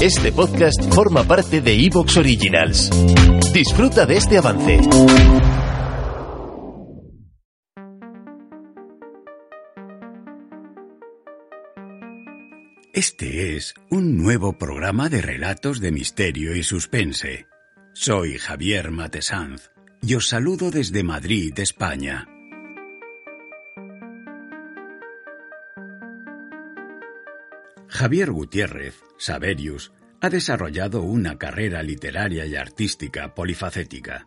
Este podcast forma parte de Evox Originals. Disfruta de este avance. Este es un nuevo programa de relatos de misterio y suspense. Soy Javier Matesanz y os saludo desde Madrid, España. Javier Gutiérrez, Saberius, ha desarrollado una carrera literaria y artística polifacética.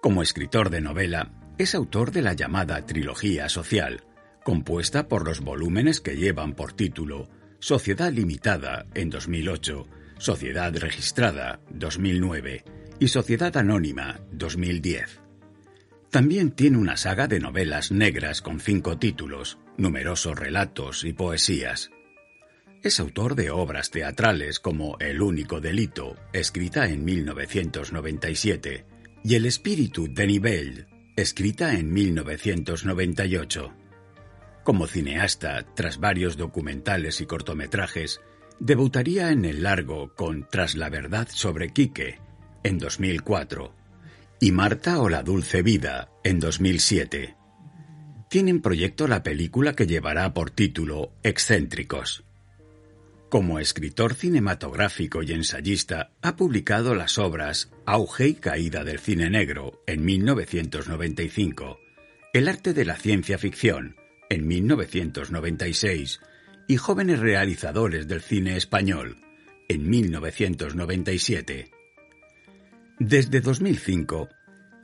Como escritor de novela, es autor de la llamada Trilogía Social, compuesta por los volúmenes que llevan por título Sociedad Limitada en 2008, Sociedad Registrada 2009 y Sociedad Anónima 2010. También tiene una saga de novelas negras con cinco títulos, numerosos relatos y poesías. Es autor de obras teatrales como El único delito, escrita en 1997, y El espíritu de Nivelle, escrita en 1998. Como cineasta, tras varios documentales y cortometrajes, debutaría en el largo con Tras la verdad sobre Quique, en 2004, y Marta o la dulce vida, en 2007. Tiene en proyecto la película que llevará por título Excéntricos. Como escritor cinematográfico y ensayista, ha publicado las obras Auge y caída del cine negro en 1995, El arte de la ciencia ficción en 1996 y Jóvenes realizadores del cine español en 1997. Desde 2005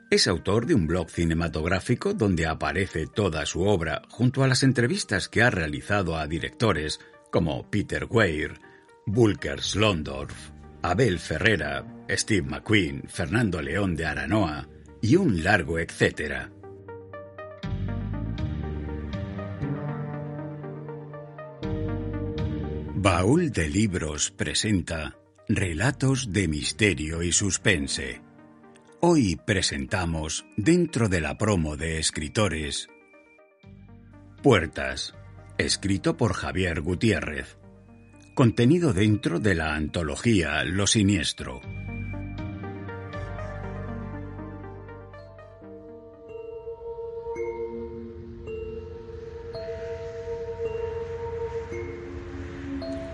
es autor de un blog cinematográfico donde aparece toda su obra junto a las entrevistas que ha realizado a directores como Peter Weir, Bulker Slondorf, Abel Ferrera, Steve McQueen, Fernando León de Aranoa y un largo etcétera. Baúl de Libros presenta Relatos de Misterio y Suspense. Hoy presentamos, dentro de la promo de escritores, Puertas, escrito por Javier Gutiérrez. Contenido dentro de la antología Lo Siniestro.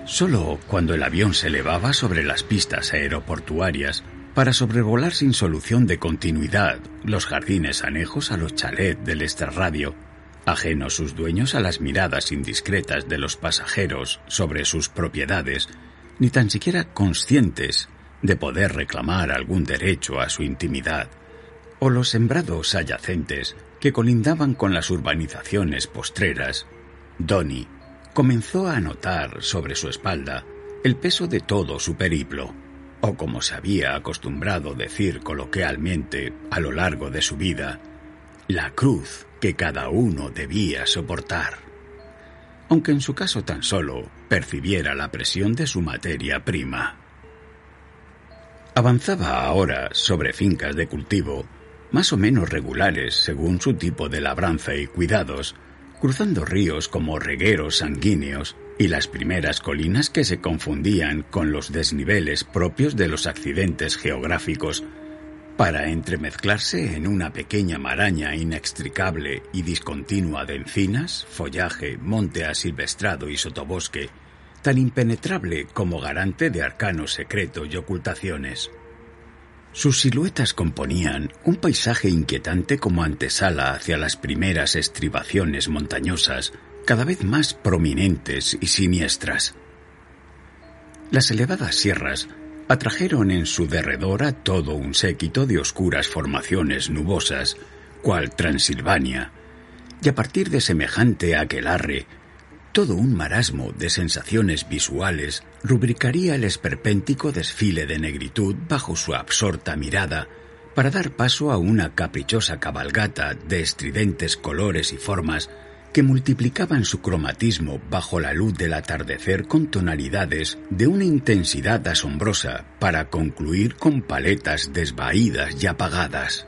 Solo cuando el avión se elevaba sobre las pistas aeroportuarias para sobrevolar sin solución de continuidad los jardines anejos a los chalets del extrarradio, ajenos sus dueños a las miradas indiscretas de los pasajeros sobre sus propiedades, ni tan siquiera conscientes de poder reclamar algún derecho a su intimidad, o los sembrados adyacentes que colindaban con las urbanizaciones postreras, Donny comenzó a notar sobre su espalda el peso de todo su periplo, o como se había acostumbrado decir coloquialmente a lo largo de su vida, la cruz que cada uno debía soportar. Aunque en su caso tan solo percibiera la presión de su materia prima. Avanzaba ahora sobre fincas de cultivo, más o menos regulares según su tipo de labranza y cuidados, cruzando ríos como regueros sanguíneos y las primeras colinas que se confundían con los desniveles propios de los accidentes geográficos para entremezclarse en una pequeña maraña inextricable y discontinua de encinas, follaje, monte asilvestrado y sotobosque, tan impenetrable como garante de arcano secreto y ocultaciones. Sus siluetas componían un paisaje inquietante como antesala hacia las primeras estribaciones montañosas, cada vez más prominentes y siniestras. Las elevadas sierras atrajeron en su derredor a todo un séquito de oscuras formaciones nubosas, cual Transilvania, y a partir de semejante aquelarre, Todo un marasmo de sensaciones visuales rubricaría el esperpéntico desfile de negritud bajo su absorta mirada para dar paso a una caprichosa cabalgata de estridentes colores y formas que multiplicaban su cromatismo bajo la luz del atardecer con tonalidades de una intensidad asombrosa para concluir con paletas desvaídas y apagadas.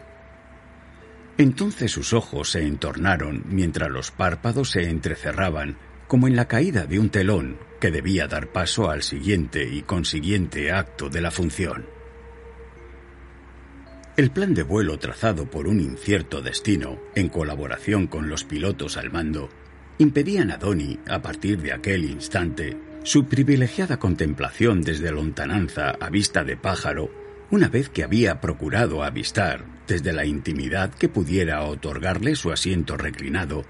Entonces sus ojos se entornaron mientras los párpados se entrecerraban como en la caída de un telón que debía dar paso al siguiente y consiguiente acto de la función. El plan de vuelo trazado por un incierto destino, en colaboración con los pilotos al mando, impedían a Donny, a partir de aquel instante, su privilegiada contemplación desde lontananza a vista de pájaro, una vez que había procurado avistar, desde la intimidad que pudiera otorgarle su asiento reclinado,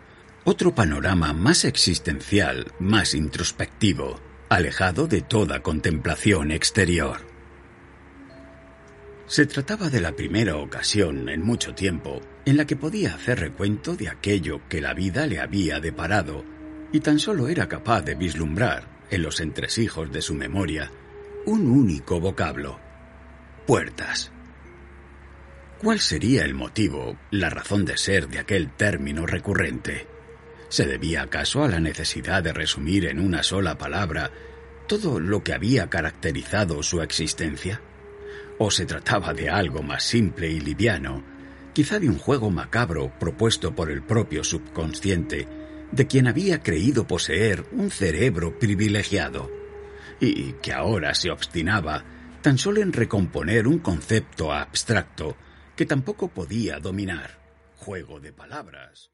otro panorama más existencial, más introspectivo, alejado de toda contemplación exterior. Se trataba de la primera ocasión en mucho tiempo en la que podía hacer recuento de aquello que la vida le había deparado y tan solo era capaz de vislumbrar en los entresijos de su memoria un único vocablo. Puertas. ¿Cuál sería el motivo, la razón de ser de aquel término recurrente? ¿Se debía acaso a la necesidad de resumir en una sola palabra todo lo que había caracterizado su existencia? ¿O se trataba de algo más simple y liviano, quizá de un juego macabro propuesto por el propio subconsciente, de quien había creído poseer un cerebro privilegiado, y que ahora se obstinaba tan solo en recomponer un concepto abstracto que tampoco podía dominar? Juego de palabras.